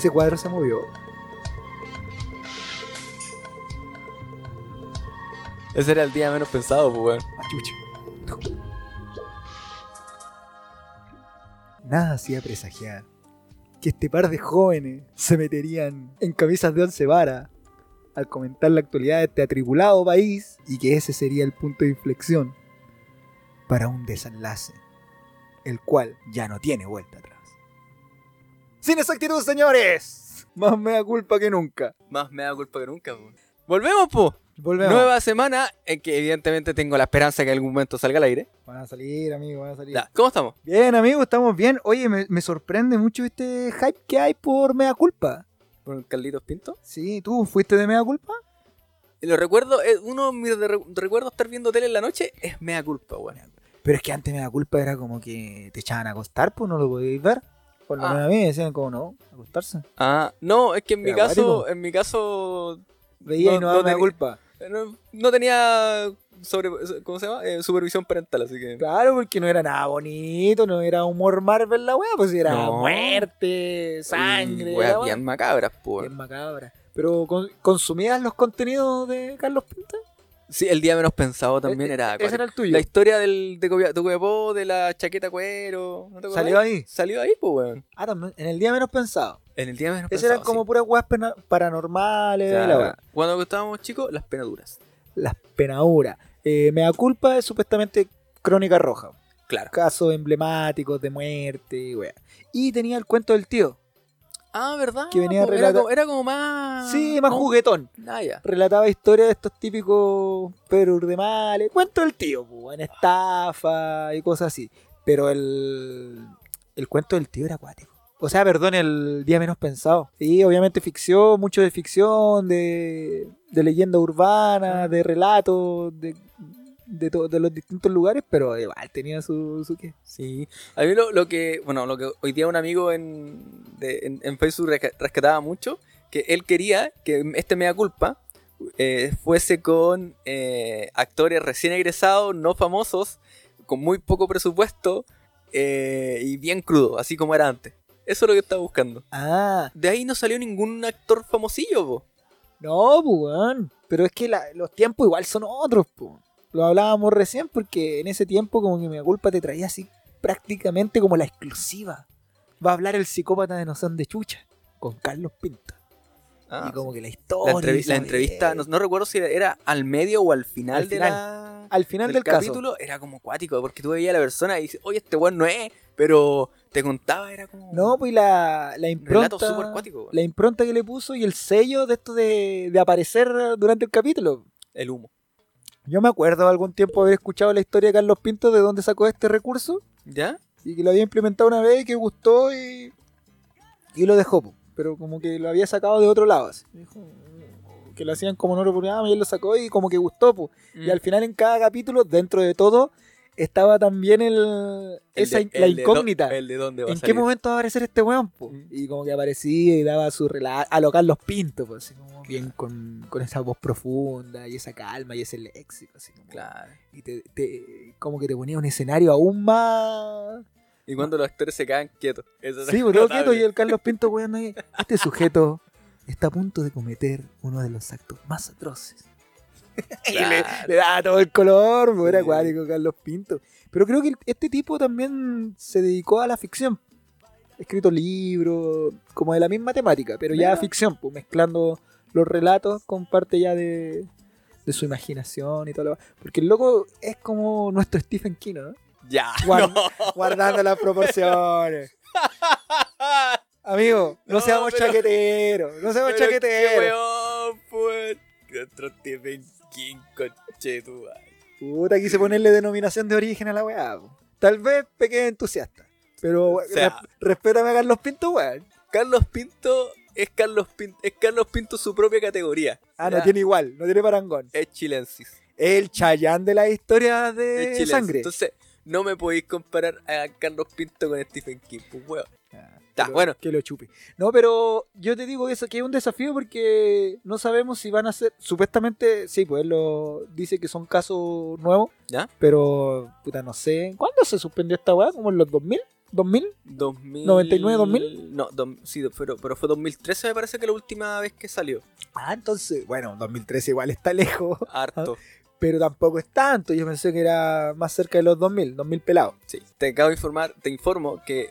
Ese cuadro se movió. Ese era el día menos pensado, pues, weón. Ah. Nada hacía presagiar que este par de jóvenes se meterían en camisas de once varas al comentar la actualidad de este atribulado país y que ese sería el punto de inflexión para un desenlace, el cual ya no tiene vuelta atrás. Sin exactitud, señores, más me da culpa que nunca. Más me da culpa que nunca, pues. Volvemos, po. Volvemos. Nueva semana en que evidentemente tengo la esperanza que en algún momento salga al aire. Van a salir, amigo, van a salir. Ya, ¿Cómo estamos? Bien, amigo, estamos bien. Oye, me, me sorprende mucho este hype que hay por Mea Culpa. ¿Con Carlitos Pinto? Sí, ¿tú fuiste de Mea Culpa? Lo recuerdo, eh, uno de mis re- recuerdos estar viendo tele en la noche es mea culpa, weón. Pero es que antes Mea Culpa era como que te echaban a acostar, pues no lo podíais ver. Por lo Ah. menos a mí me decían como no, acostarse. Ah, no, es que en mi caso, en mi caso, Veía y No, no, tenía- Culpa. no, no tenía sobre, ¿cómo se llama? Eh, supervisión parental, así que... Claro, porque no era nada bonito, no era humor Marvel la weá, pues era No. muerte, sangre, weá. bien macabras, pues. Bien macabra. Pero ¿con- ¿consumías los contenidos de Carlos Pinta? Sí, el día menos pensado también E- era Ese era el tuyo. La historia del, de, Copia- de Copiapó, de la chaqueta cuero. ¿no te? ¿Salió ahí? Salió ahí, pues, weón. Ah, también, en el día menos pensado. En el día menos Esas pensado. eran como puras weas paranormales, Claro. la. Cuando estábamos chicos, las penaduras. Las penaduras. Eh, Mea culpa es supuestamente crónica roja. Claro. Casos emblemáticos de muerte y wea. Y tenía el cuento del tío. Ah, ¿verdad? Que venía era, relata- como, era como más... Sí, más ¿no? juguetón. Ah, ya. Relataba historias de estos típicos Pedro Urdemales. Cuento del tío, pues, en estafa y cosas así. Pero el, el cuento del tío era acuático. O sea, perdón, el día menos pensado. Sí, obviamente ficción, mucho de ficción, de, de leyenda urbana, de relatos, de, de, to- de los distintos lugares, pero igual tenía su, su qué. Sí. A mí lo, lo que... Bueno, lo que hoy día un amigo en, de- en, en Facebook resca- rescataba mucho, que él quería que este Mea Culpa eh, fuese con eh, actores recién egresados, no famosos, con muy poco presupuesto eh, y bien crudo, así como era antes. Eso es lo que estaba buscando. Ah, De ahí no salió ningún actor famosillo, po. no, pues, weón. Pero es que la- los tiempos igual son otros, pues. Lo hablábamos recién porque en ese tiempo como que mi culpa te traía así prácticamente como la exclusiva. Va a hablar el psicópata de No son de Chucha con Carlos Pinto. Ah, y como que la la, historia. entrevi- y la entrevista, no, no recuerdo si era al medio o al final, Al de final. la... Al final del del, caso. capítulo era como cuático, porque tú veías a la persona y dices, oye, este weón no es, pero te contaba, era como No, pues la, la impronta. cuático. La impronta que le puso y el sello de esto de, de aparecer durante el capítulo. El humo. Yo me acuerdo algún tiempo haber escuchado la historia de Carlos Pinto de dónde sacó este recurso ¿Ya? y que lo había implementado una vez y que gustó y, y lo dejó, po. pero como que lo había sacado de otro lado. así. Dijo, "Mm", que lo hacían como no lo programa y él lo sacó y como que gustó. po. Y Mm. al final en cada capítulo, dentro de todo, estaba también el, El esa, de- la el incógnita. el de dónde va a ¿En qué salir. momento va a aparecer este weón? po? Mm. Y como que aparecía y daba su relato a lo Carlos Pinto, pues, así como bien con, con esa voz profunda y esa calma y ese léxico. Así como, Claro. Y te, te- como que te ponía un escenario aún más. Y cuando los actores se quedan quietos. Eso Sí, es pues, todo notable. quieto y el Carlos Pinto, weón. Este sujeto está a punto de cometer uno de los actos más atroces. Y le, le daba todo el color, pues, era Sí. acuático Carlos Pinto. Pero creo que este tipo también se dedicó a la ficción. Escrito libros como de la misma temática, pero ya ficción, pues mezclando los relatos con parte ya de, de su imaginación y todo lo Porque el loco es como nuestro Stephen King, ¿no? Ya. No. Guardando las proporciones. Amigo, no, No, seamos pero- chaqueteros, no seamos Pero qué chaqueteros. weón, pues. Nuestro Stephen King, conchetumare. Puta, quise ponerle denominación de origen a la weá. po. Tal vez pequeño entusiasta. Pero O sea- res- respétame a Carlos Pinto, weón. Carlos Pinto es Carlos Pinto, es Carlos Pinto su propia categoría. Ah, no Ya. tiene igual, no tiene parangón. Es chilensis. El Chayán de la historia Es de sangre. Entonces, no me podéis comparar a Carlos Pinto con Stephen King, pues weón. Ah, que lo- bueno. Que lo chupe. No, pero yo te digo eso, que es un desafío porque no sabemos si van a ser. Supuestamente, sí, pues él lo dice que son casos nuevos, ¿Ya? pero puta, no sé. ¿Cuándo se suspendió esta weá? ¿Como en los 2000? ¿2000? 2000... 99, 2000? No, dom- sí, pero, pero fue 2013 me parece que la última vez que salió. Ah, entonces, bueno, 2013 igual está lejos, Harto. pero tampoco es tanto. Yo pensé que era más cerca de los 2000, 2000 pelados. Sí. Te acabo de informar, te informo que...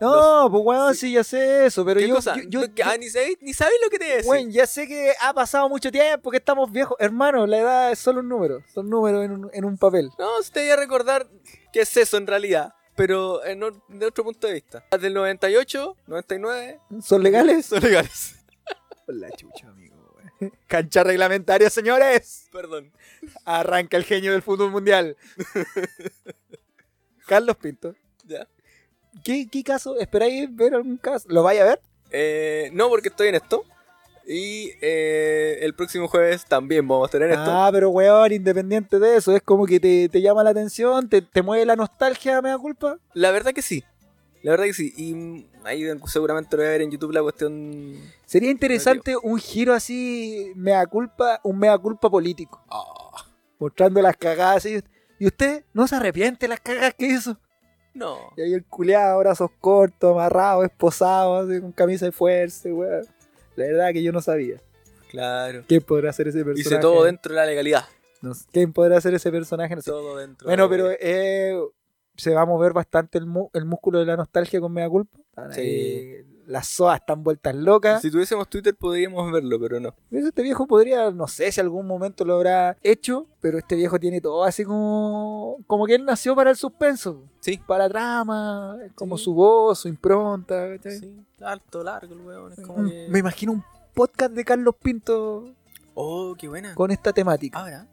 No, los- pues weón, sí. sí. ya sé eso, pero ¿Qué yo, cosa? yo, ah, ni, sabéis- ni sabéis lo que te decir. weón, ya sé que ha pasado mucho tiempo, que estamos viejos. Hermano, la edad es solo un número, son números en un, en un papel. No, te voy a recordar qué es eso en realidad, pero en o- de otro punto de vista. Las del 98, 99 ¿Son legales? son legales. La chucha, amigo. Cancha reglamentaria, señores. Perdón. Arranca el genio del fútbol mundial. Carlos Pinto. Ya. ¿Qué, qué caso? ¿Esperáis ver algún caso? ¿Lo vaya a ver? Eh, no, porque estoy en esto. Y eh, el próximo jueves también vamos a tener esto. Ah, pero weón, independiente de eso, es como que te, te llama la atención, te, te mueve la nostalgia, me da culpa. La verdad que sí. La verdad que sí. Y ahí seguramente lo voy a ver en YouTube la cuestión. Sería interesante un giro así, mea culpa, un mea culpa político, Ah, mostrando las cagadas. Y, y usted no se arrepiente de las cagadas que hizo. no. Y ahí el culeado, brazos cortos, amarrado, esposado, así, con camisa de fuerza, weón. La verdad que yo no sabía. Claro. ¿Quién podrá hacer ese personaje? Hice todo dentro de la legalidad. No sé. ¿Quién podrá hacer ese personaje? No sé. Todo dentro. Bueno, de pero eh, se va a mover bastante el, mu- el músculo de la nostalgia con mea culpa. Sí. Las soas están vueltas locas. Si tuviésemos Twitter podríamos verlo, pero no. Este viejo podría, no sé si algún momento lo habrá hecho, pero este viejo tiene todo así como. como que él nació para el suspenso. Sí. Para la trama, como Sí. su voz, su impronta. ¿cachai? Sí, alto, largo el weón. Es como Mm, que... Me imagino un podcast de Carlos Pinto Oh, qué buena. con esta temática. Ahora,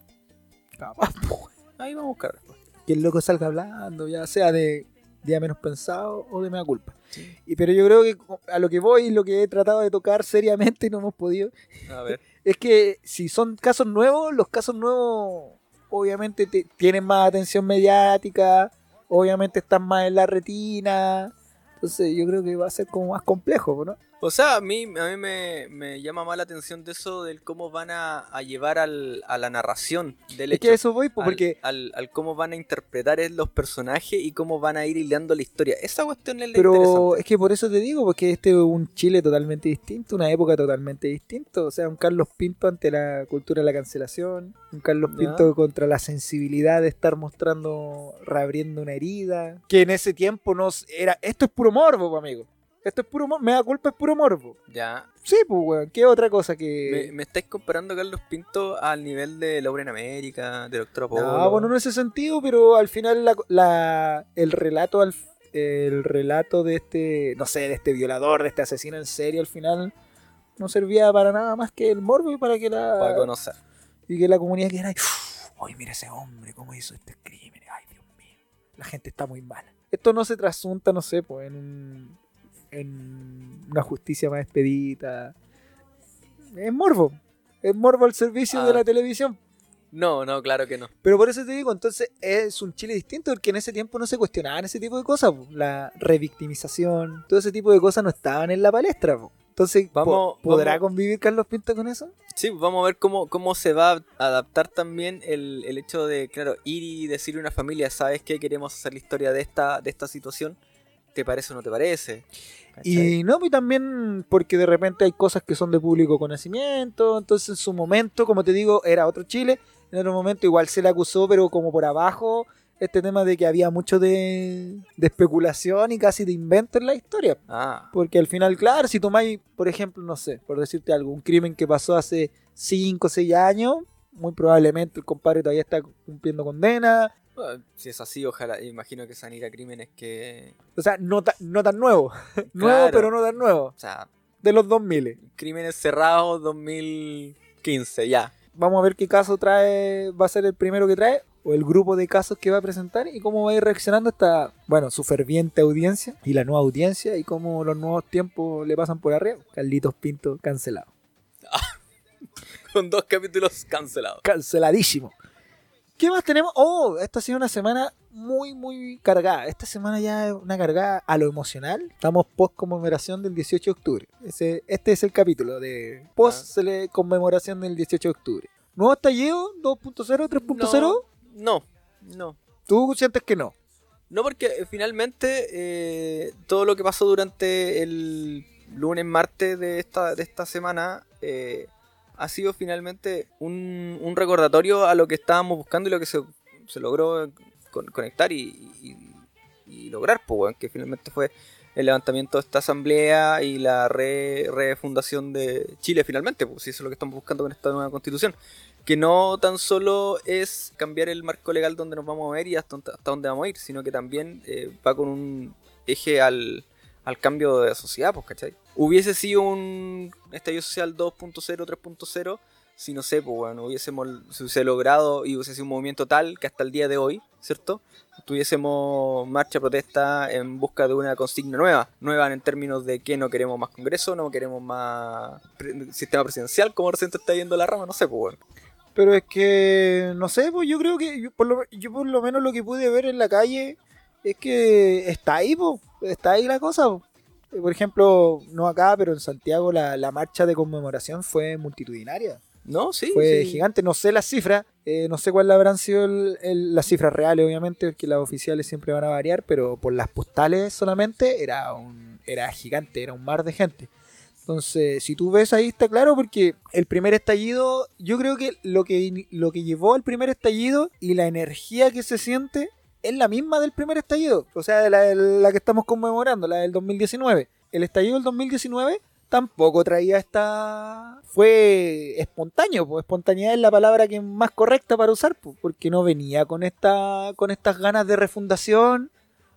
po. ahí vamos a buscar que el loco salga hablando, ya sea de día menos pensado o de mea culpa. Sí. Y, pero yo creo que a lo que voy, lo que he tratado de tocar seriamente y no hemos podido, A ver. es que si son casos nuevos, los casos nuevos obviamente te- tienen más atención mediática, obviamente están más en la retina. Entonces yo creo que va a ser como más complejo, ¿no? O sea, a mí, a mí me, me llama más la atención de eso, del cómo van a, a llevar al, a la narración del Es hecho. que eso voy, al, porque... al, al cómo van a interpretar los personajes y cómo van a ir hilando la historia. Esa cuestión es la Pero interesante. es que por eso te digo, porque este es un Chile totalmente distinto, una época totalmente distinta. O sea, un Carlos Pinto ante la cultura de la cancelación, un Carlos. Pinto contra la sensibilidad de estar mostrando, reabriendo una herida. Que en ese tiempo nos era. Esto es puro morbo, amigo. Esto es puro morbo. Me da culpa, es puro morbo. Ya. Sí, pues, weón. ¿Qué otra cosa que.? Me, me estáis comparando a Carlos Pinto al nivel de Laura en América, de Doctor Apolo. No, bueno, no en ese sentido, pero al final la, la- el relato al el relato de este, no sé, de este violador, de este asesino en serie, al final no servía para nada más que el morbo y para que la Para conocer. y que la comunidad quedara, "Uy, mira ese hombre, cómo hizo este crimen, ay, Dios mío, la gente está muy mala." Esto no se trasunta, no sé, pues en un- en una justicia más expedita. Es morbo. Es morbo al servicio Ah. de la televisión. No, no, claro que no. Pero por eso te digo, entonces es un Chile distinto porque en ese tiempo no se cuestionaban ese tipo de cosas. po. La revictimización, todo ese tipo de cosas no estaban en la palestra. po. Entonces, Vamos- ¿podrá vamos- convivir Carlos Pinto con eso? Sí, vamos a ver cómo, cómo se va a adaptar también el, el hecho de, claro, ir y decirle a una familia, ¿sabes qué? Queremos hacer la historia de esta, de esta situación. ¿Te parece o no te parece? ¿Cachai? Y no, y también porque de repente hay cosas que son de público conocimiento. Entonces, en su momento, como te digo, era otro Chile. En otro momento, igual se le acusó, pero como por abajo, este tema de que había mucho de, de especulación y casi de invento en la historia. Ah, Porque al final, claro, si tomáis, por ejemplo, no sé, por decirte algo, un crimen que pasó hace 5 o 6 años, muy probablemente el compadre todavía está cumpliendo condena. Bueno, si es así, ojalá, imagino que se van a ir a crímenes que... O sea, no, ta- no tan nuevo. nuevo, Claro. pero no tan nuevo. O sea, De los 2000. crímenes cerrados 2015, ya. Vamos a ver qué caso trae, va a ser el primero que trae, o el grupo de casos que va a presentar, y cómo va a ir reaccionando esta, bueno, su ferviente audiencia, y la nueva audiencia, y cómo los nuevos tiempos le pasan por arriba. Carlitos Pinto cancelado. Con dos capítulos cancelados. canceladísimo. ¿Qué más tenemos? Oh, esta ha sido una semana muy, muy cargada. Esta semana ya es una cargada a lo emocional. Estamos post conmemoración del 18 de octubre. Ese, este es el capítulo de post cele- conmemoración del 18 de octubre. ¿Nuevo estallido? ¿2.0? ¿3.0? No, no, no. ¿Tú sientes que no? No, porque eh, finalmente eh, todo lo que pasó durante el lunes, martes de esta, de esta semana eh, ha sido finalmente un, un recordatorio a lo que estábamos buscando y lo que se, se logró con- conectar y, lograr, pues, weón, que finalmente fue el levantamiento de esta asamblea y la re- refundación de Chile finalmente, pues si eso es lo que estamos buscando con esta nueva constitución. Que no tan solo es cambiar el marco legal donde nos vamos a ver y hasta, hasta dónde vamos a ir, sino que también eh, va con un eje al, al cambio de sociedad, pues, ¿cachai? Hubiese sido un estallido social 2.0, 3.0, si no sé, pues bueno, hubiésemos, se hubiese logrado y hubiese sido un movimiento tal que hasta el día de hoy, ¿cierto? Tuviésemos marcha, protesta en busca de una consigna nueva, nueva en términos de que no queremos más congreso, no queremos más sistema presidencial, como recién está yendo la rama, no sé, pues bueno. Pero es que, no sé, pues yo creo que yo por, lo, yo por lo menos lo que pude ver en la calle es que está ahí, pues, está ahí la cosa. po. Eh, Por ejemplo, no acá, pero en Santiago la, la marcha de conmemoración fue multitudinaria. ¿No? Sí. Fue sí. gigante, no sé las cifras, eh, no sé cuáles habrán sido el- el- las cifras reales, obviamente, porque las oficiales siempre van a variar, pero por las postales solamente era un era gigante, era un mar de gente. Entonces, si tú ves ahí está claro porque el primer estallido, yo creo que lo que lo que llevó al primer estallido y la energía que se siente es la misma del primer estallido, o sea, de la, de la que estamos conmemorando, la del 2019. El estallido del 2019 tampoco traía esta... Fue espontáneo, pues espontaneidad es la palabra que más correcta para usar, pues, porque no venía con, esta, con estas ganas de refundación,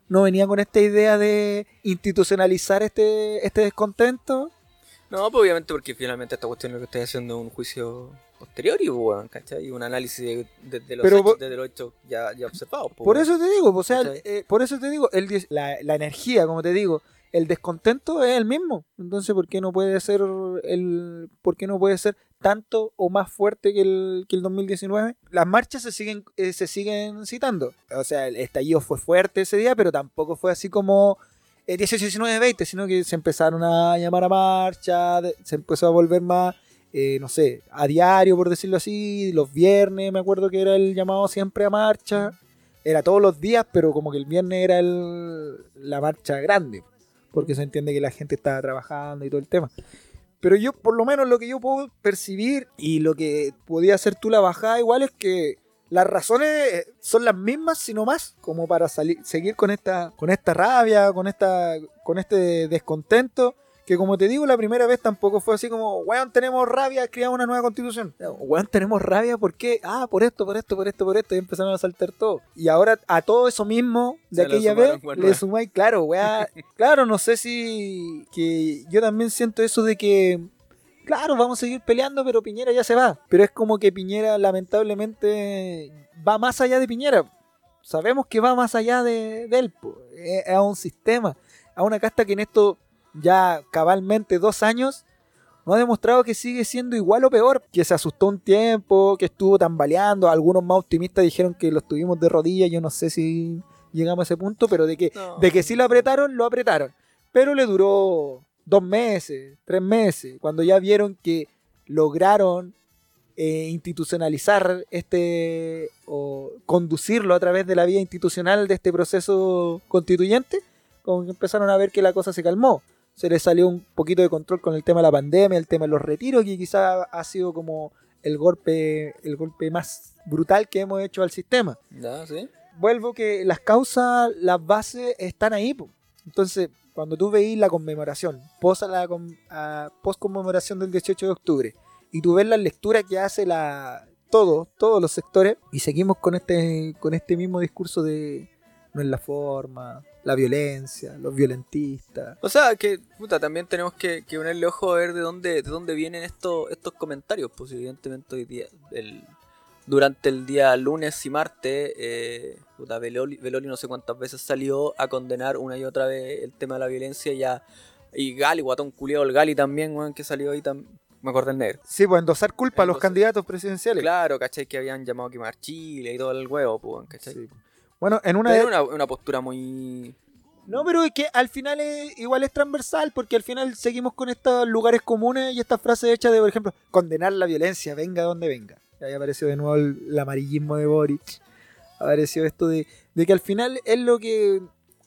no venía con esta idea de institucionalizar este, este descontento. No, pues obviamente porque finalmente esta cuestión lo que estoy haciendo es un juicio posterior y, pues, ¿cachai? Y un análisis de, de- de los, Pero hechos, de los hechos ya, ya observados. pues, Por weón. eso te digo, o sea, ¿Cachai? eh, por eso te digo, el, la, la energía, como te digo, el descontento es el mismo. Entonces, ¿por qué no puede ser el, por qué no puede ser tanto o más fuerte que el, que el 2019? Las marchas se siguen, eh, se siguen citando. O sea, el estallido fue fuerte ese día, pero tampoco fue así como eh, 18, 19, 20, sino que se empezaron a llamar a marcha, se empezó a volver más, eh, no sé, a diario, por decirlo así, los viernes, me acuerdo que era el llamado siempre a marcha era todos los días, pero como que el viernes era el- la marcha grande, porque se entiende que la gente estaba trabajando y todo el tema. Pero yo, por lo menos, lo que yo puedo percibir y lo que podía hacer tú la bajada igual es que las razones eh, son las mismas, sino más, como para salir, seguir con esta, con esta rabia, con esta, con este descontento. Que como te digo, la primera vez tampoco fue así como, weón, tenemos rabia, creamos una nueva constitución. Weón, tenemos rabia, ¿por qué? Ah, por esto, por esto, por esto, por esto. Y empezaron a saltar todo. Y ahora a todo eso mismo de Se aquella vez, weón, le sumáis, claro, weá. claro, no sé si. que yo también siento eso de que. Claro, vamos a seguir peleando, pero Piñera ya se va. Pero es como que Piñera, lamentablemente, va más allá de Piñera. Sabemos que va más allá de, de él. po. A un sistema, a una casta que en esto ya cabalmente dos años no ha demostrado que sigue siendo igual o peor, que se asustó un tiempo, que estuvo tambaleando, algunos más optimistas dijeron que lo estuvimos de rodillas, yo no sé si llegamos a ese punto, pero de que, No. de que sí lo apretaron, lo apretaron, pero le duró dos meses, tres meses, cuando ya vieron que lograron eh, institucionalizar este o conducirlo a través de la vía institucional de este proceso constituyente, como que empezaron a ver que la cosa se calmó. Se les salió un poquito de control con el tema de la pandemia, el tema de los retiros, que quizá ha sido como el golpe, el golpe más brutal que hemos hecho al sistema. Ya, sí. Vuelvo que las causas, las bases están ahí. po. Entonces, cuando tú veís la conmemoración, post, la, a- post conmemoración del 18 de octubre, y tú ves la lectura que hace la todos, todos los sectores, y seguimos con este, con este mismo discurso de no es la forma, la violencia, los violentistas. O sea, que puta, también tenemos que, que ponerle ojo a ver de dónde, de dónde vienen estos, estos comentarios. Pues evidentemente hoy día, el, durante el día lunes y martes, eh, puta, Beloli, Beloli no sé cuántas veces salió a condenar una y otra vez el tema de la violencia y ya. Y Gali, guatón culiado, el Gali también, weón, que salió ahí también. Me acordé el negro. Sí, pues endosar culpa a los candidatos presidenciales. Claro, ¿cachai? Que habían llamado a quemar Chile y todo el huevo, pues, ¿cachai? Sí. Bueno, en una, de- una, una postura muy. No, pero es que al final es, igual es transversal, porque al final seguimos con estos lugares comunes y estas frases hechas de, por ejemplo, condenar la violencia, venga donde venga. Y ahí apareció de nuevo el, el amarillismo de Boric. apareció esto de, de que al final es lo que,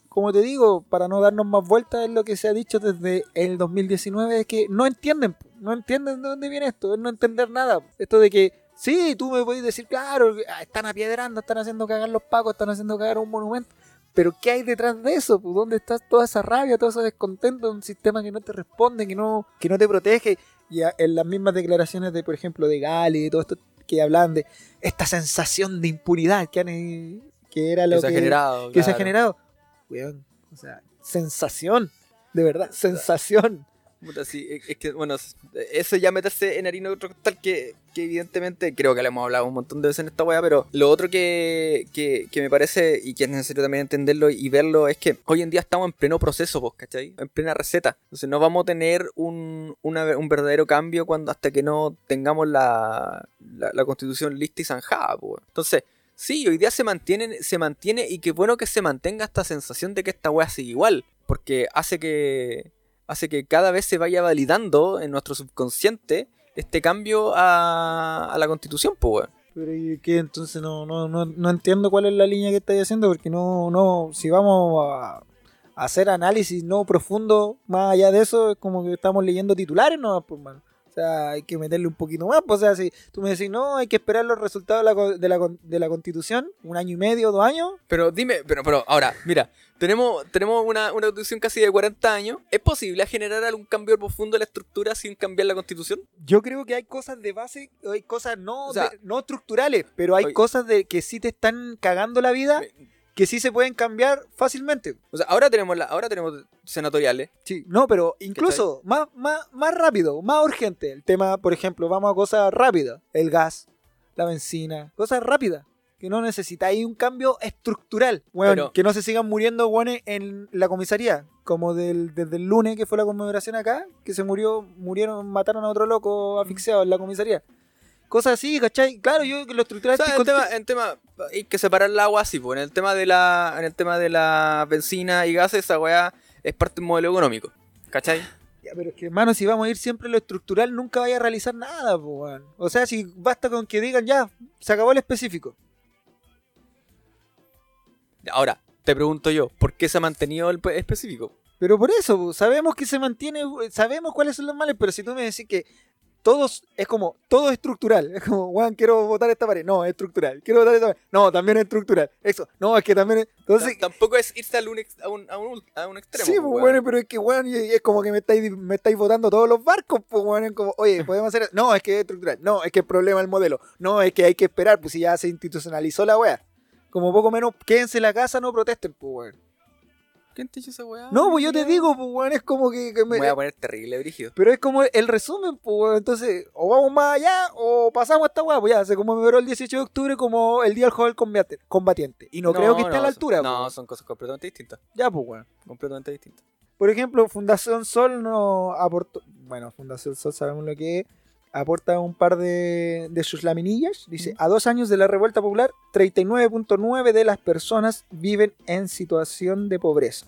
como te digo, para no darnos más vueltas, es lo que se ha dicho desde el 2019, es que no entienden, no entienden de dónde viene esto, es no entender nada. Esto de que, sí, tú me puedes decir, claro, ah, están apiedrando, están haciendo cagar los pacos, están haciendo cagar un monumento. Pero ¿qué hay detrás de eso? Pues, ¿Dónde está toda esa rabia, todo ese descontento de un sistema que no te responde, que no, que no te protege? Y en las mismas declaraciones de, por ejemplo, de Gali y todo esto que hablan de esta sensación de impunidad que, han, eh, que era lo que se ha generado. que se ha generado. Weón, o sea, sensación, de verdad, sensación. Es que, bueno, es- eso ya meterse en harina de otro costal que, evidentemente creo que le hemos hablado un montón de veces en esta weá, pero lo otro que, que, me parece y que es necesario también entenderlo y verlo es que hoy en día estamos en pleno proceso, vos, ¿cachai? En plena receta. Entonces no vamos a tener un, un verdadero cambio cuando hasta que no tengamos la, la, constitución lista y zanjada, pues. Entonces, Sí, hoy día se mantiene, se mantiene y qué bueno que se mantenga esta sensación de que esta weá sigue igual, porque hace que hace que cada vez se vaya validando en nuestro subconsciente este cambio a, a la constitución, pues weón. Pero ¿y qué? Entonces no, no, no, no entiendo cuál es la línea que estáis haciendo, porque no, no, si vamos a, hacer análisis no profundo, más allá de eso, es como que estamos leyendo titulares, ¿no? Pues, mano. O sea, hay que meterle un poquito más. Pues, o sea, si tú me decís, no, hay que esperar los resultados de la, de la, de la constitución, un año y medio, dos años. Pero dime, pero, pero ahora, mira, tenemos, tenemos una, una constitución casi de 40 años. ¿Es posible generar algún cambio profundo de la estructura sin cambiar la constitución? Yo creo que hay cosas de base, hay cosas no, O sea- de- no estructurales, pero hay Oye. cosas de que sí te están cagando la vida, que sí se pueden cambiar fácilmente. O sea, ahora tenemos la, ahora tenemos senatoriales. Sí, no, pero incluso más, más, más rápido, más urgente. El tema, por ejemplo, vamos a cosas rápidas. El gas, la benzina, cosas rápidas. Que no necesitáis un cambio estructural. Bueno, Pero- que no se sigan muriendo guanes en la comisaría. Como del, desde el lunes que fue la conmemoración acá, que se murió, murieron, mataron a otro loco asfixiado en la comisaría. Cosas así, ¿cachai? Claro, yo que lo estructural O sea, en tema, en tema, hay que separar el agua así, pues. En el tema de la, en el tema de la benzina y gases, esa weá es parte de un modelo económico. ¿Cachai? Ya, pero es que, hermano, si vamos a ir siempre a lo estructural, nunca vaya a realizar nada, weón. O sea, si basta con que digan ya, se acabó el específico. Ahora, te pregunto yo, ¿por qué se ha mantenido el pe- específico? Pero por eso, sabemos que se mantiene, sabemos cuáles son los males, pero si tú me decís que todos, es como, todo es estructural. Es como, weón, quiero votar esta pared. No, es estructural. Quiero votar esta pared. No, también es estructural. Eso, no, es que también es. Entonces, T- Tampoco es irse al un ex- a, un, a, un, a un extremo. sí, pues, weón, pero es que, y es como que me estáis, me estáis votando todos los barcos, pues, weón. Es como, oye, podemos hacer. No, es que es estructural. No, es que el problema es el modelo. No, es que hay que esperar, pues si ya se institucionalizó la weá. Como poco menos, quédense en la casa, no protesten, pues, weón. ¿Quién te hizo esa weá? No, pues yo te digo, pues, weón, es como que. que me- Me voy a poner terrible, brígido. Pero es como el resumen, pues, weón. Entonces, o vamos más allá o pasamos a esta weá. Pues ya, se conmemoró el 18 de octubre como el Día del Joven Combatiente. Y no, creo que esté a la altura, son- pues, No, weón. son cosas completamente distintas. Ya, pues, weón. Completamente distintas. Por ejemplo, Fundación Sol no aportó. Bueno, Fundación Sol sabemos lo que es. Aporta un par de, de sus laminillas. Dice: A dos años de la revuelta popular, 39.9 de las personas viven en situación de pobreza.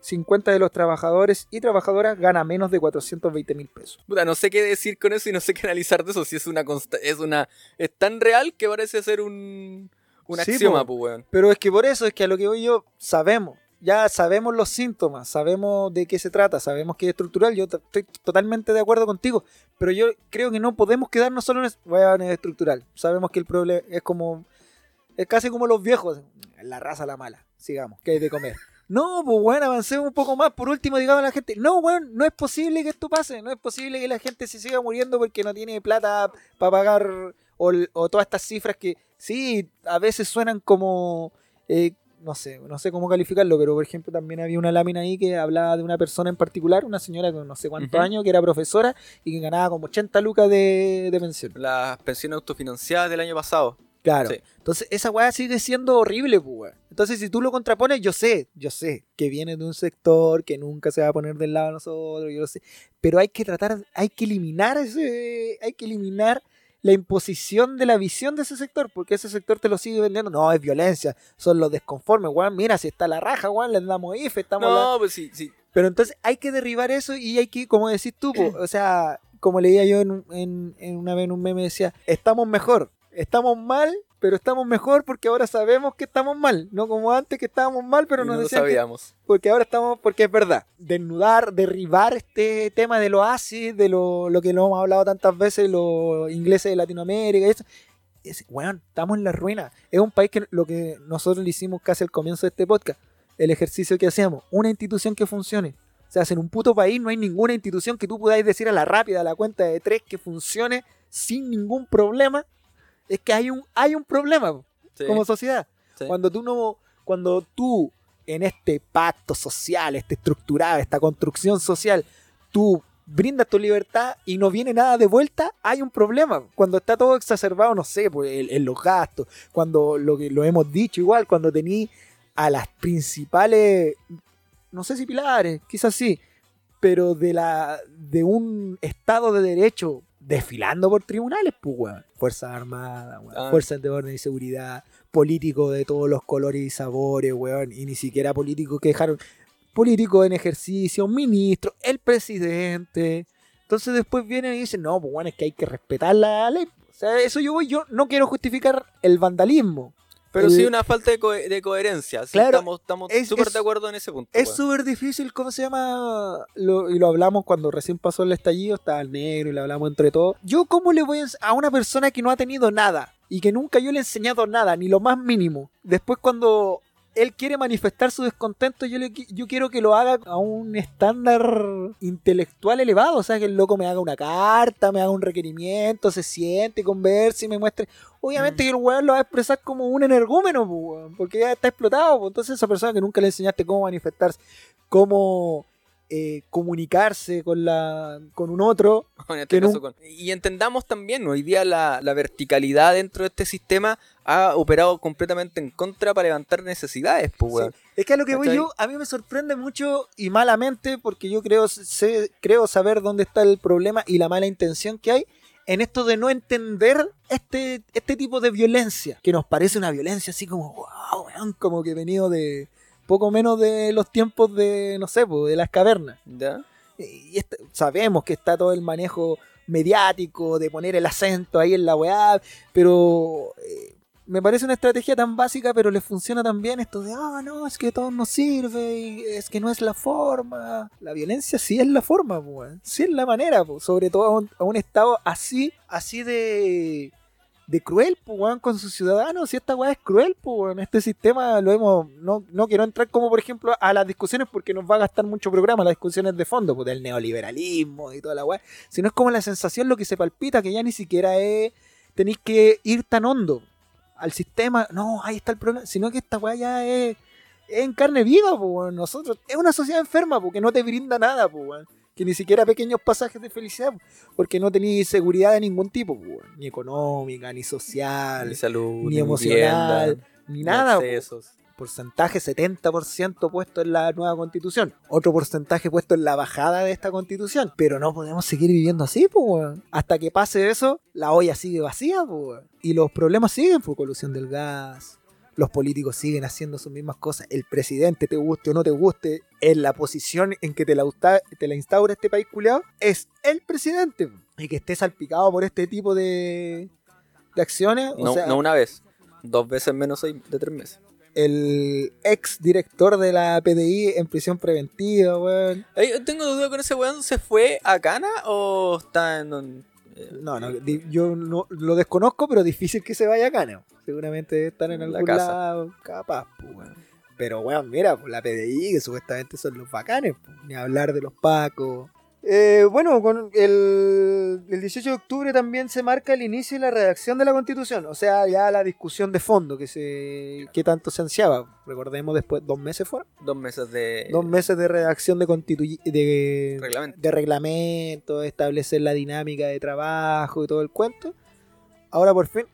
50 de los trabajadores y trabajadoras gana menos de 420 mil pesos. Puta, no sé qué decir con eso y no sé qué analizar de eso. Si es una es una. Es tan real que parece ser un. Un Sí, axioma, po. pues, weón. Pero es que por eso es que a lo que voy yo, sabemos. Ya sabemos los síntomas, sabemos de qué se trata, sabemos que es estructural. Yo estoy totalmente de acuerdo contigo. Pero yo creo que no podemos quedarnos solo en es, weón, es estructural. Sabemos que el problema es como. Es casi como los viejos. La raza la mala. Sigamos, que hay de comer. No, pues bueno, avancemos un poco más. Por último, digamos a la gente, no, weón, no es posible que esto pase. No es posible que la gente se siga muriendo porque no tiene plata para pagar o, o todas estas cifras que sí, a veces suenan como, eh, no sé, no sé cómo calificarlo, pero por ejemplo también había una lámina ahí que hablaba de una persona en particular, una señora con no sé cuántos años, que era profesora y que ganaba como 80 lucas de, de pensión. Las pensiones autofinanciadas del año pasado. Claro. Sí. Entonces, esa weá sigue siendo horrible, pues. Entonces, si tú lo contrapones, yo sé, yo sé que viene de un sector que nunca se va a poner del lado de nosotros, yo lo sé. Pero hay que tratar, hay que eliminar ese, hay que eliminar la imposición de la visión de ese sector, porque ese sector te lo sigue vendiendo. No, es violencia, son los desconformes, weón. Mira, si está la raja, weón, les damos IFE, estamos la- No, pues sí, sí. pero entonces hay que derribar eso y hay que, como decís tú, po, o sea, como leía yo en, en- en una vez en un meme, decía, estamos mejor, estamos mal pero estamos mejor porque ahora sabemos que estamos mal. No como antes que estábamos mal, pero Y nos no lo decían que- sabíamos. porque ahora estamos, porque es verdad, desnudar, derribar este tema del oasis, de lo, lo que lo hemos hablado tantas veces, los ingleses de Latinoamérica, y eso. Es, weón, estamos en la ruina. Es un país que lo que nosotros le hicimos casi al comienzo de este podcast, el ejercicio que hacíamos, una institución que funcione. O sea, en un puto país no hay ninguna institución que tú podáis decir a la rápida, a la cuenta de tres, que funcione sin ningún problema. Es que hay un, hay un problema Sí, como sociedad. sí. Cuando tú no, cuando tú en este pacto social, este estructurado, esta construcción social, tú brindas tu libertad y no viene nada de vuelta, hay un problema. Cuando está todo exacerbado, no sé, pues, en, en los gastos, cuando lo que lo hemos dicho igual, cuando tení a las principales, no sé si pilares, quizás sí, pero de la de un estado de derecho desfilando por tribunales, pues, weón. Fuerzas Armadas, weón, Ah. Fuerzas de Orden y Seguridad, políticos de todos los colores y sabores, weón, y ni siquiera políticos que dejaron políticos en ejercicio, ministros, el presidente. Entonces después vienen y dicen, no, pues bueno, es que hay que respetar la ley. O sea, eso yo voy, yo no quiero justificar el vandalismo. Pero sí una falta de, co- de coherencia. Sí, Claro, estamos estamos es- súper de acuerdo en ese punto. Es súper difícil, ¿cómo se llama? Lo- y lo hablamos cuando recién pasó el estallido, estaba el negro y lo hablamos entre todos. Yo, ¿cómo le voy a, a una persona que no ha tenido nada y que nunca yo le he enseñado nada, ni lo más mínimo? Después, cuando él quiere manifestar su descontento, yo, le, yo quiero que lo haga a un estándar intelectual elevado. O sea, que el loco me haga una carta, me haga un requerimiento, se siente, converse y me muestre. Obviamente Mm. que el weón lo va a expresar como un energúmeno, porque ya está explotado. Entonces, esa persona que nunca le enseñaste cómo manifestarse, cómo eh, comunicarse con, la, con un otro, En este que caso nun- con- Y entendamos también, hoy día la, la verticalidad dentro de este sistema ha operado completamente en contra para levantar necesidades, pues, weón. Es que a lo que voy yo, a mí me sorprende mucho y malamente, porque yo creo, sé- creo saber dónde está el problema y la mala intención que hay en esto de no entender este, este tipo de violencia, que nos parece una violencia así como, wow, como que venido de poco menos de los tiempos de, no sé, pues, de las cavernas. ¿Ya? Y este- sabemos que está todo el manejo mediático, de poner el acento ahí en la weá, pero eh, me parece una estrategia tan básica, pero les funciona tan bien esto de, ah, no, es que todo no sirve, y es que no es la forma. La violencia sí es la forma, pues, sí es la manera, pues, sobre todo a un, a un estado así, así de de cruel, pues, weón, con sus ciudadanos. Si esta weá es cruel, pues, weón. Este sistema lo hemos. No, no quiero entrar como, por ejemplo, a las discusiones porque nos va a gastar mucho programa, las discusiones de fondo, pues, del neoliberalismo y toda la weá. Sino es como la sensación, lo que se palpita, que ya ni siquiera es. Tenéis que ir tan hondo al sistema. No, ahí está el problema. Sino que esta weá ya es. Es en carne viva, pues. Nosotros. Es una sociedad enferma, porque no te brinda nada, pues, weón. Que ni siquiera pequeños pasajes de felicidad, porque no tenéis seguridad de ningún tipo, pues, weón. ni económica, ni social, Ni salud, ni emocional, vivienda, ni nada. po. Porcentaje 70% puesto en la nueva constitución. Otro porcentaje puesto en la bajada de esta constitución. Pero no podemos seguir viviendo así, pues. Hasta que pase eso, la olla sigue vacía, pues, weón. Y los problemas siguen, por colusión del gas. Los políticos siguen haciendo sus mismas cosas. El presidente, te guste o no te guste, en la posición en que te la, te la instaura este país culiado, es el presidente. Y que esté salpicado por este tipo de, de acciones. O No, sea, no una vez, dos veces menos de tres meses. el ex director de la PDI en prisión preventiva, weón. Ey, yo tengo duda con ese weón, ¿se fue a Cana o está en un- No, no, di- yo no, lo desconozco, pero difícil que se vaya acá, ¿no? Seguramente estar en En la algún casa. lado, capaz, pues, weón. Pero, weón, mira, pues la PDI, que supuestamente son los bacanes, pues, ni hablar de los pacos. Eh, bueno, con el, el 18 de octubre también se marca el inicio de la redacción de la Constitución, o sea, ya la discusión de fondo que se que tanto se ansiaba. Recordemos después, dos meses fueron. dos meses de Dos meses de redacción de, constituy- de, reglamento? de reglamento, establecer la dinámica de trabajo y todo el cuento. Ahora por fin,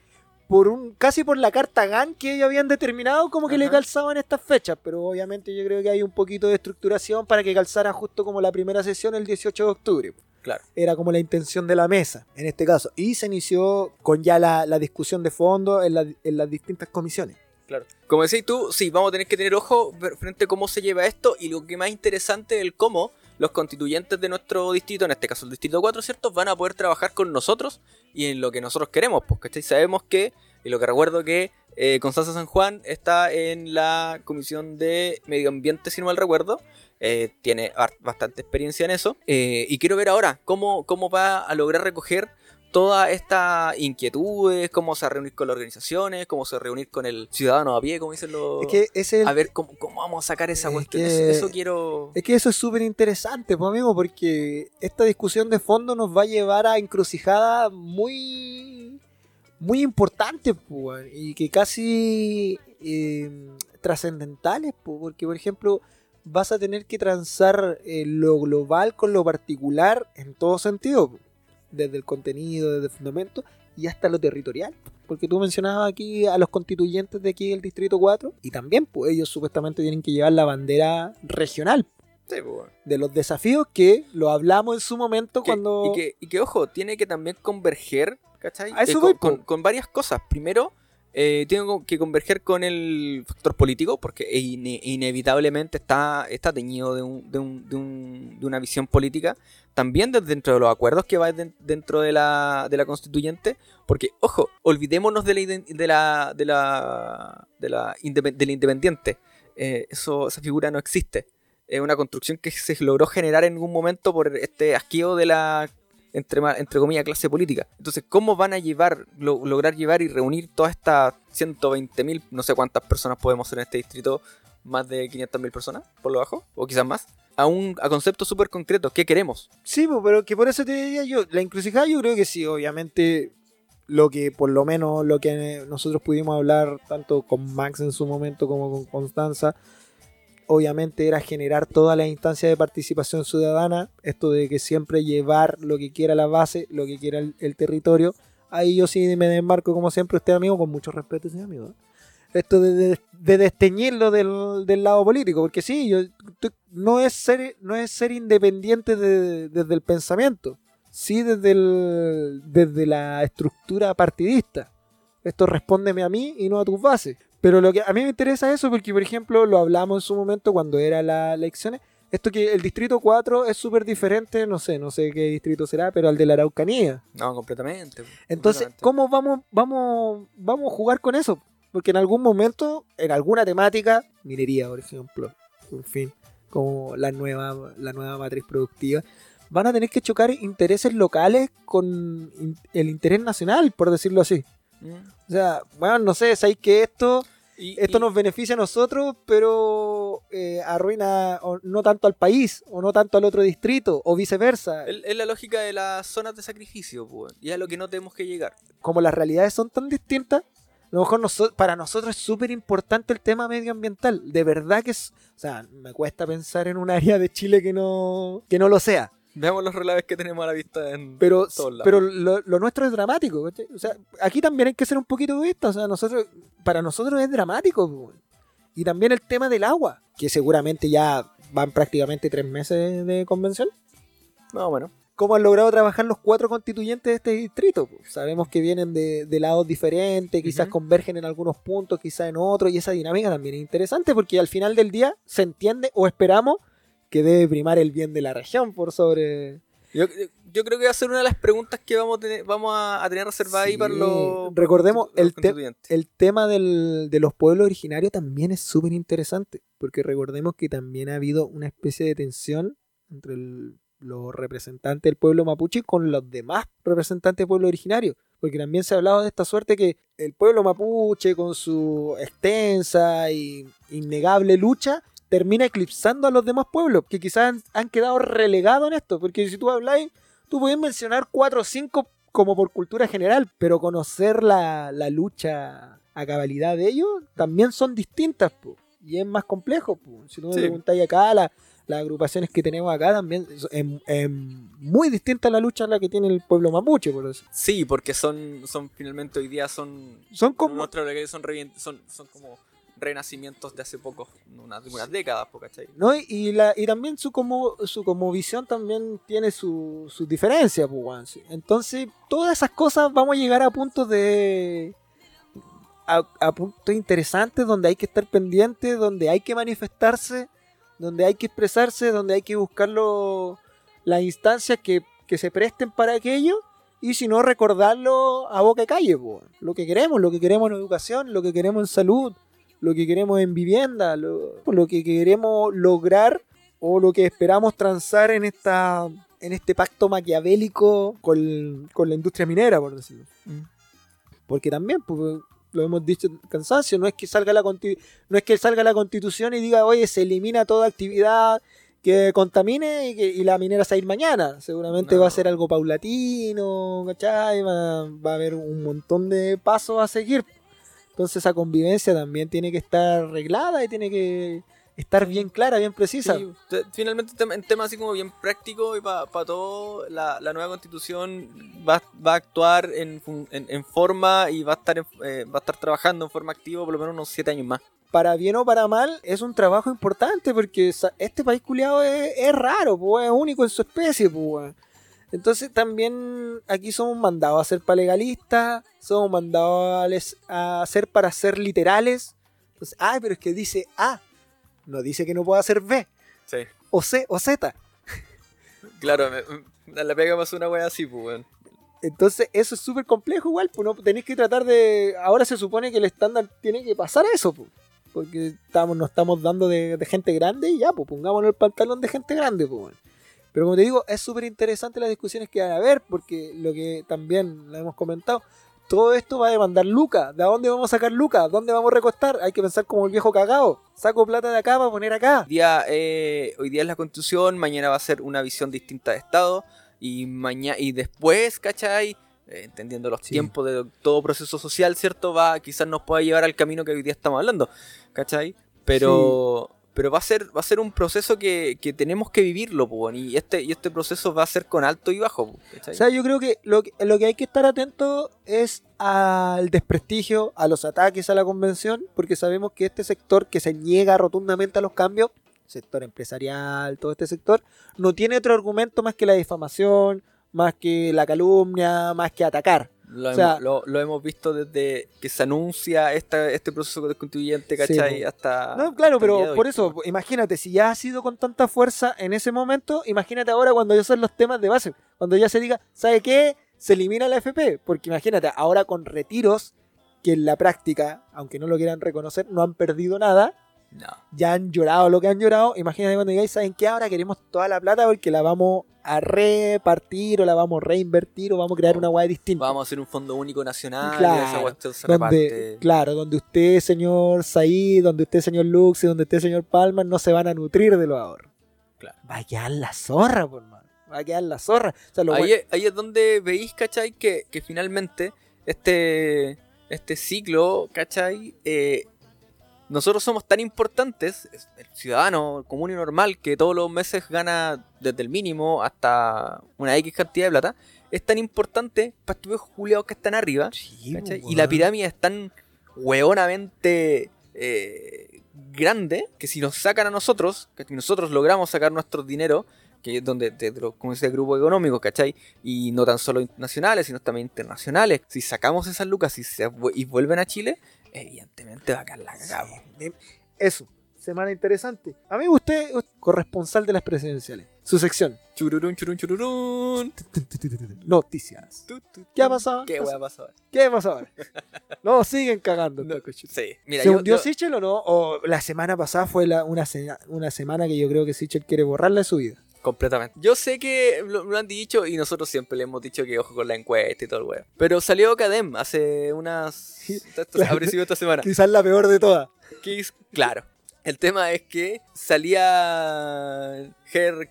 por un casi por la carta GAN que ellos habían determinado, como que le Ajá. calzaban estas fechas, pero obviamente yo creo que hay un poquito de estructuración para que calzara justo como la primera sesión el 18 de octubre. Claro. Era como la intención de la mesa, en este caso. Y se inició con ya la, la discusión de fondo en, la- en las distintas comisiones. Claro. Como decís tú, sí, vamos a tener que tener ojo frente a cómo se lleva esto y lo que más interesante es el cómo los constituyentes de nuestro distrito, en este caso el distrito 4, ¿cierto? Van a poder trabajar con nosotros y en lo que nosotros queremos, porque sabemos que Y lo que recuerdo que eh, Constanza San Juan está en la Comisión de Medio Ambiente, si no mal recuerdo. Eh, tiene bastante experiencia en eso. Eh, y quiero ver ahora cómo, cómo va a lograr recoger todas estas inquietudes, cómo se reunir con las organizaciones, cómo se reunir con el ciudadano a pie, como dicen los... Es que es el A ver cómo, cómo vamos a sacar esa Es cuestión. que- Eso, eso quiero... Es que eso es súper interesante, pues, amigo, porque esta discusión de fondo nos va a llevar a encrucijadas muy, muy importantes, pues, y que casi eh, trascendentales, pues, porque, por ejemplo, vas a tener que transar eh, lo global con lo particular en todo sentido, pues, desde el contenido, desde el fundamento y hasta lo territorial. Porque tú mencionabas aquí a los constituyentes de aquí del Distrito 4 y también pues ellos supuestamente tienen que llevar la bandera regional Sí, pues, de los desafíos que lo hablamos en su momento Que- cuando... y, que, y que, ojo, tiene que también converger, ¿cachai? A eso Eh, voy, con, con varias cosas. Primero, eh, tiene que converger con el factor político, porque ine- inevitablemente está, está teñido de, un- de un- de un- de una visión política. También dentro de los acuerdos que va den- dentro de la, de la constituyente. Porque, ojo, olvidémonos de la, de la, de la, de la, indepe- del independiente. Eh, eso, esa figura no existe. Es una construcción que se logró generar en algún momento por este asqueo de la entre, entre comillas, clase política. Entonces, ¿cómo van a llevar, lo- lograr llevar y reunir todas estas 120.000, no sé cuántas personas podemos ser en este distrito, más de 500.000 personas, por lo bajo, o quizás más, a, un, a conceptos súper concretos? ¿Qué queremos? Sí, pero que por eso te diría yo, la encrucijada yo creo que sí, obviamente lo que por lo menos lo que nosotros pudimos hablar tanto con Max en su momento como con Constanza, obviamente era generar toda la instancia de participación ciudadana, esto de que siempre llevar lo que quiera la base, lo que quiera el, territorio. Ahí yo sí me desmarco como siempre usted amigo, con mucho respeto, señor amigo. Esto de, de, de desteñirlo del, lado político, porque sí, yo, no, es ser, independiente de- desde el pensamiento, sí desde, desde la estructura partidista. Esto respóndeme a mí y no a tus bases. Pero lo que a mí me interesa eso porque, por ejemplo, lo hablamos en su momento cuando era las elecciones. Esto que el distrito 4 es súper diferente, no sé, no sé qué distrito será, pero al de la Araucanía. No, completamente. Entonces, completamente. ¿cómo vamos, vamos, vamos a jugar con eso? Porque en algún momento, en alguna temática, minería, por ejemplo, en fin, como la nueva, la nueva matriz productiva, van a tener que chocar intereses locales con el interés nacional, por decirlo así. Mm. O sea, bueno, no sé, sabéis que esto, Y- esto y- nos beneficia a nosotros, pero eh, arruina o no tanto al país, o no tanto al otro distrito, o viceversa. Es la lógica de las zonas de sacrificio, pues, y es a lo que no tenemos que llegar. como las realidades son tan distintas, a lo mejor noso- para nosotros es súper importante el tema medioambiental. De verdad que es. O sea, me cuesta pensar en un área de Chile que no, que no lo sea. Veamos los relaves que tenemos a la vista en Pero, todos lados. pero lo, lo nuestro es dramático. O sea, aquí también hay que ser un poquito egoístas. O sea, nosotros, para nosotros es dramático. Y también el tema del agua, que seguramente ya van prácticamente tres meses de convención. No, bueno. cómo han logrado trabajar los cuatro constituyentes de este distrito. pues. Sabemos que vienen de, de lados diferentes, quizás convergen en algunos puntos, quizás en otros, y esa dinámica también es interesante porque al final del día se entiende o esperamos que debe primar el bien de la región por sobre... Yo, yo- creo que va a ser una de las preguntas que vamos a tener, vamos a, a tener reservada ahí para los. Recordemos los el te-. El tema del- de los pueblos originarios también es súper interesante, porque recordemos que también ha habido una especie de tensión entre el- los representantes del pueblo mapuche con los demás representantes del pueblo originario, porque también se ha hablado de esta suerte que el pueblo mapuche con su extensa y innegable lucha termina eclipsando a los demás pueblos, que quizás han, han quedado relegados en esto, porque si tú habláis, tú puedes mencionar cuatro o cinco como por cultura general, pero conocer la, la lucha a cabalidad de ellos también son distintas, po, y es más complejo. po. Si tú me Sí. preguntáis acá, la- las agrupaciones que tenemos acá también es, es- es muy distinta a la lucha a la que tiene el pueblo mapuche, por eso. Sí, porque son, son finalmente hoy día son. Son como... son, son, son como renacimientos de hace poco, unas, unas décadas, ¿cachai? ¿no? Y, y la, y también su como, su como visión también tiene su- sus diferencias, pues. Entonces, todas esas cosas vamos a llegar a puntos de... A, a puntos interesantes donde hay que estar pendientes, donde hay que manifestarse, donde hay que expresarse, donde hay que buscar lo- las instancias que, que se presten para aquello y si no, recordarlo a boca de calle, po. lo que queremos, lo que queremos en educación, lo que queremos en salud, lo que queremos en vivienda, lo, lo que queremos lograr o lo que esperamos transar en esta en este pacto maquiavélico con, con la industria minera, por decirlo. Porque también, pues, lo hemos dicho en cansancio, no es que salga la no es que salga la constitución y diga, oye, se elimina toda actividad que contamine y, que, y la minera se va a ir mañana. Seguramente No. va a ser algo paulatino, ¿cachai? Va, va a haber un montón de pasos a seguir. Entonces esa convivencia también tiene que estar arreglada y tiene que estar bien clara, bien precisa. Sí, finalmente en tema así como bien práctico y para todo, la, la nueva constitución va, va a actuar en, en, en forma y va a estar en- eh, va a estar trabajando en forma activa por lo menos unos 7 años más. para bien o para mal, es un trabajo importante porque este país culiado es, es raro, pues, es único en su especie. Pues. Entonces también aquí somos mandados a ser para legalistas, somos mandados a, a ser para ser literales. Entonces, ay, pero es que dice A, no dice que no pueda ser B, Sí. o C, o Z. Claro, me, me- la pega pasó una wea así, pues, weón. Entonces eso es súper complejo igual, pues no tenéis que tratar de... Ahora se supone que el estándar tiene que pasar a eso, pues. Porque estamos, nos estamos dando de, de gente grande y ya, pues pongámonos el pantalón de gente grande, pues. Pero como te digo, es súper interesante las discusiones que van a haber, porque lo que también lo hemos comentado, todo esto va a demandar lucas. ¿De dónde vamos a sacar lucas? ¿Dónde vamos a recostar? Hay que pensar como el viejo cagado. Saco plata de acá para poner acá. Hoy día, eh, hoy día es la constitución, mañana va a ser una visión distinta de Estado y mañana y después, ¿cachai? Eh, entendiendo los Sí. tiempos de todo proceso social, ¿cierto? Va, quizás nos pueda llevar al camino que hoy día estamos hablando, ¿cachai? Pero, pero va a ser, va a ser un proceso que, que tenemos que vivirlo, po, y este, y este proceso va a ser con alto y bajo. O sea, yo creo que lo, que lo que hay que estar atento es al desprestigio, a los ataques a la convención, porque sabemos que este sector que se niega rotundamente a los cambios, sector empresarial, todo este sector, no tiene otro argumento más que la difamación, más que la calumnia, más que atacar. Lo, O sea- hemos, lo, lo hemos visto desde que se anuncia esta, este proceso constituyente, ¿cachai? po. hasta. No, claro, hasta pero por po, eso, imagínate, si ya ha sido con tanta fuerza en ese momento, imagínate ahora cuando ya son los temas de base, cuando ya se diga, ¿sabe qué? Se elimina la FP, porque imagínate, ahora con retiros, que en la práctica, aunque no lo quieran reconocer, no han perdido nada, No. ya han llorado lo que han llorado, imagínate cuando digáis, ¿saben qué? Ahora queremos toda la plata porque la vamos a repartir o la vamos a reinvertir o vamos a crear una guay distinta. Vamos a hacer un fondo único nacional Claro, esa se donde, claro, donde usted, señor Said, donde usted, señor Lux y donde usted, señor Palma, no se van a nutrir de los ahorros. Claro. Va a quedar la zorra, por mano. Va a quedar la zorra. O sea, Ahí, es, ahí es donde veis, ¿cachai? Que, que finalmente este, este ciclo, ¿cachai? Eh, nosotros somos tan importantes, es el ciudadano común y normal, que todos los meses gana desde el mínimo hasta una X cantidad de plata, es tan importante para estos juliados que están arriba, Y la pirámide es tan hueonamente eh, grande que si nos sacan a nosotros, que nosotros logramos sacar nuestro dinero, que es donde, de, de como ese grupo económico, ¿cachai? Y no tan solo nacionales, sino también internacionales. Si sacamos esas lucas y, se, y vuelven a Chile, evidentemente va a caer la cagada. Sí. Eso. Semana interesante. Amigo, usted es corresponsal de las presidenciales. Su sección. Chururún, churun, chururún. Noticias. Tu, tu, tu. ¿Qué ha pasado? ¿Qué hueá pasó ahora? ¿Qué pasa ahora? No, siguen cagando. No. Sí, mira, ¿Se yo- hundió yo- Sichel o no? O la semana pasada fue la- una, una semana que yo creo que Sichel quiere borrarla de su vida. Completamente. Yo sé que lo, lo han dicho y nosotros siempre le hemos dicho que ojo con la encuesta y todo el weón. Pero salió Cadem hace unas. A principio de esta semana. Quizás la peor de todas. Claro. El tema es que salía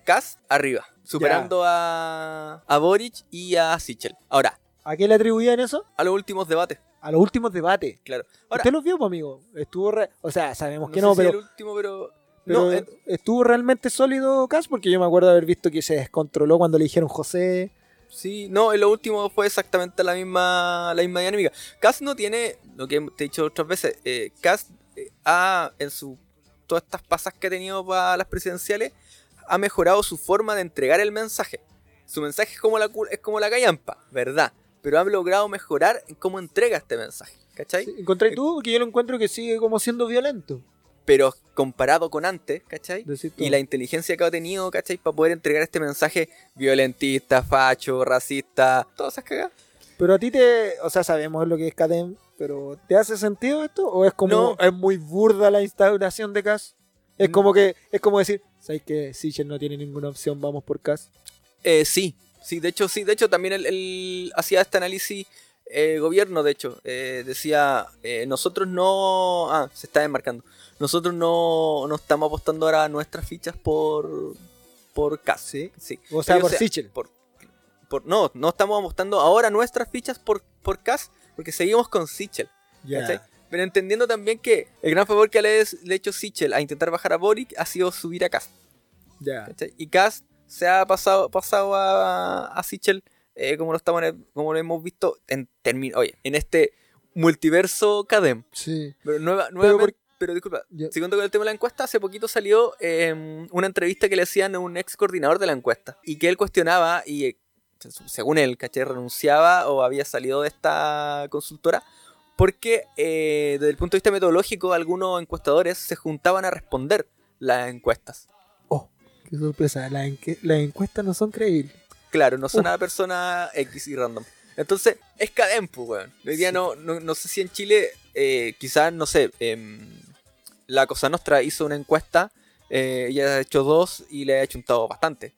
Cast arriba, superando a, a Boric y a Sichel. Ahora, ¿A qué le atribuían eso? a los últimos debates, A los últimos debates. claro. Ahora, ¿Usted los vio, pues, amigo? Estuvo re- O sea, sabemos no que sé no, si pero, el último, pero. Pero no, eh, estuvo realmente sólido Cas porque yo me acuerdo de haber visto que se descontroló cuando le dijeron José. Sí, no, en lo último fue exactamente la misma, la misma dinámica. Cass no tiene, lo que te he dicho otras veces, eh, Cass eh, ha, en su, todas estas pasas que ha tenido para las presidenciales, ha mejorado su forma de entregar el mensaje. Su mensaje es como la, es como la callampa, ¿verdad? Pero ha logrado mejorar en cómo entrega este mensaje, ¿cachai? ¿Encontré tú? Porque yo lo encuentro que sigue como siendo violento. Pero comparado con antes, ¿cachai? Y la inteligencia que ha tenido, ¿cachai? Para poder entregar este mensaje violentista, facho, racista, todas esas cagadas. Pero a ti te. O sea, sabemos lo que es CADEM, pero ¿te hace sentido esto? ¿O es como. No. Es muy burda la instauración de CAS? Es No. como que. Es como decir, ¿sabes que Sichel no tiene ninguna opción? Vamos por CAS. Eh, sí, sí, de hecho, sí, de hecho también él, hacía este análisis eh, gobierno, de hecho, eh, decía, eh, nosotros no, ah, se está enmarcando, nosotros no, no estamos apostando ahora nuestras fichas por, por CAS, Sí. sí. O sea, Sí, por Sichel. por, por- no, no estamos apostando ahora nuestras fichas por, por CAS, porque seguimos con Sichel, Ya. ¿cachai? Pero entendiendo también que el gran favor que le, ha hecho Sichel a intentar bajar a Boric ha sido subir a CAS. Ya. ¿cachai? Y Cass se ha pasado, pasado a, a Sichel, eh, como lo estamos como lo hemos visto en oye, en este multiverso Cadem. Sí. Pero nueva, nuevamente, pero, disculpa, Ya. siguiendo con el tema de la encuesta, hace poquito salió eh, una entrevista que le hacían a un ex coordinador de la encuesta y que él cuestionaba y eh, según él, ¿cachai? Renunciaba o había salido de esta consultora porque eh, desde el punto de vista metodológico algunos encuestadores se juntaban a responder las encuestas. Oh, qué sorpresa. Las, encuestas no son creíbles. Claro, no son Uf. una persona X y random. Entonces, es cadem, pues, weón. Hoy día Sí. no, no, no sé si en Chile, eh, quizás, no sé, em, la Cosa Nostra hizo una encuesta, eh, ella ha hecho dos y le ha chuntado bastante.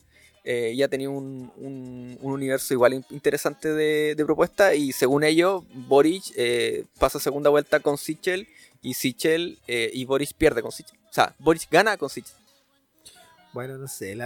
Eh, ya tenía un, un- un universo igual in- interesante de, de propuestas y según ellos, Boric eh, pasa segunda vuelta con Sichel y Sichel eh, y Boric pierde con Sichel. O sea, Boric gana con Sichel. Bueno, no sé.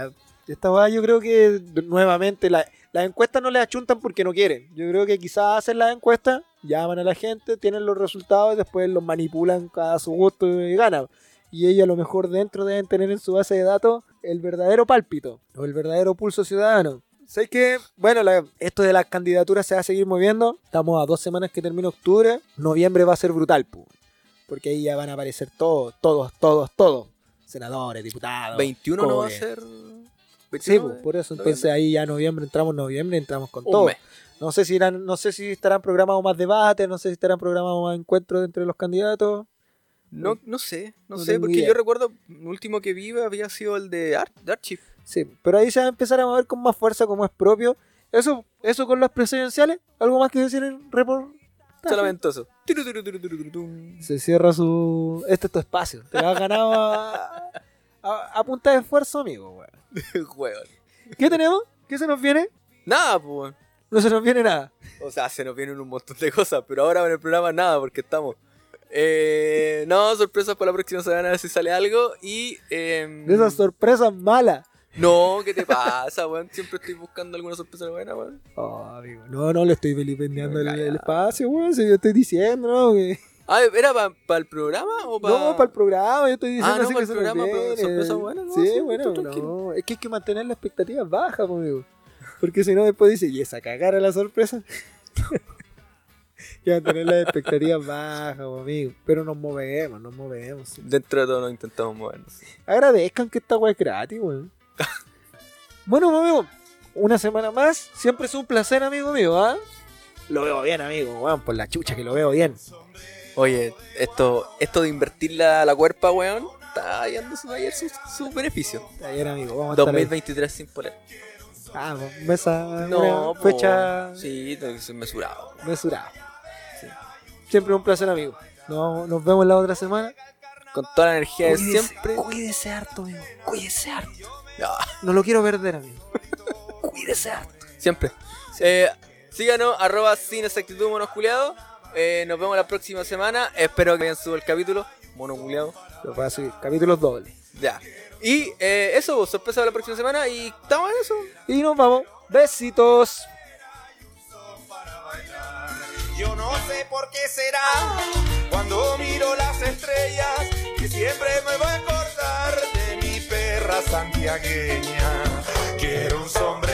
Esta weá yo creo que nuevamente la- las encuestas no le achuntan porque no quieren. Yo creo que quizás hacen las encuestas, llaman a la gente, tienen los resultados y después los manipulan a su gusto y ganan. Y ellos a lo mejor dentro deben tener en su base de datos el verdadero pálpito o el verdadero pulso ciudadano. Sé que, bueno, la- esto de las candidaturas se va a seguir moviendo. Estamos a dos semanas que termina octubre. Noviembre va a ser brutal, pu. porque ahí ya van a aparecer todos, todos, todos, todos. Senadores, diputados. 21 no va a ser. Sí, 21 de por eso. noviembre. Entonces ahí ya noviembre, entramos en noviembre, entramos con Un todo. mes. No sé si irán, no sé si estarán programados más debates, no sé si estarán programados más encuentros entre los candidatos. No, no sé, no, No sé, porque idea. yo recuerdo, el último que vi había sido el de, Ar de Archie. Sí, pero ahí se va a empezar a mover con más fuerza como es propio. Eso, eso con las presidenciales, algo más que decir en report. Solamente eso. Se cierra su. Este es tu espacio. Te lo has ganado a, a, a punta de esfuerzo, amigo. weón. ¿Qué tenemos? ¿Qué se nos viene? Nada, pues. No se nos viene nada. O sea, se nos vienen un montón de cosas, pero ahora en el programa nada, porque estamos. Eh, no, sorpresas para la próxima semana, a ver si sale algo. Y. em, De esas sorpresas malas. No, ¿qué te pasa, weón? Siempre estoy buscando alguna sorpresa buena, weón. Oh, amigo. No, no le estoy vilipendiando el, el espacio, weón. Si yo estoy diciendo, ¿no? Que- Ah, ¿era para el programa o para.? No, para el programa, yo estoy diciendo Ah, no, así para que el se programa, pero sorpresa buena, ¿no? Sí, bueno, no. Es que hay que mantener las expectativas bajas, pues, amigo. Porque si no, después dice, y esa cagara la sorpresa. hay que mantener las expectativas bajas, amigo. Pero nos movemos, nos movemos. sí. Dentro de todo nos intentamos movernos. Agradezcan que esta weá es gratis, weón. bueno, amigo, una semana más. Siempre es un placer, amigo mío, ¿ah? Lo veo bien, amigo, weón, por la chucha que lo veo bien. Oye, esto, esto de invertir la, la cuerpa, weón, está hallando su, ayer sus su beneficio. Está bien, amigo, vamos a estar ahí. 2023 sin poner. Ah, mesa, No, fecha Sí, tengo que ser mesurado. mesurada. Sí. Siempre un placer, amigo. Nos, nos vemos la otra semana. Con toda la energía de siempre. Cuídese harto, amigo. Cuídese harto. Ah, No lo quiero perder, amigo. cuídese harto. siempre. Eh, síganos, arroba sin exactitud monosculeado. Eh, nos vemos la próxima semana. Espero que hayan subido el capítulo. Monoculeado. Lo voy a subir. Capítulos dobles. Ya. Y eh, eso, sorpresa de la próxima semana. Y estamos en eso. Y nos vamos. Besitos. Yo no sé por qué será cuando miro las estrellas que siempre me va a acordar de mi perra santiagueña. Quiero un sombrero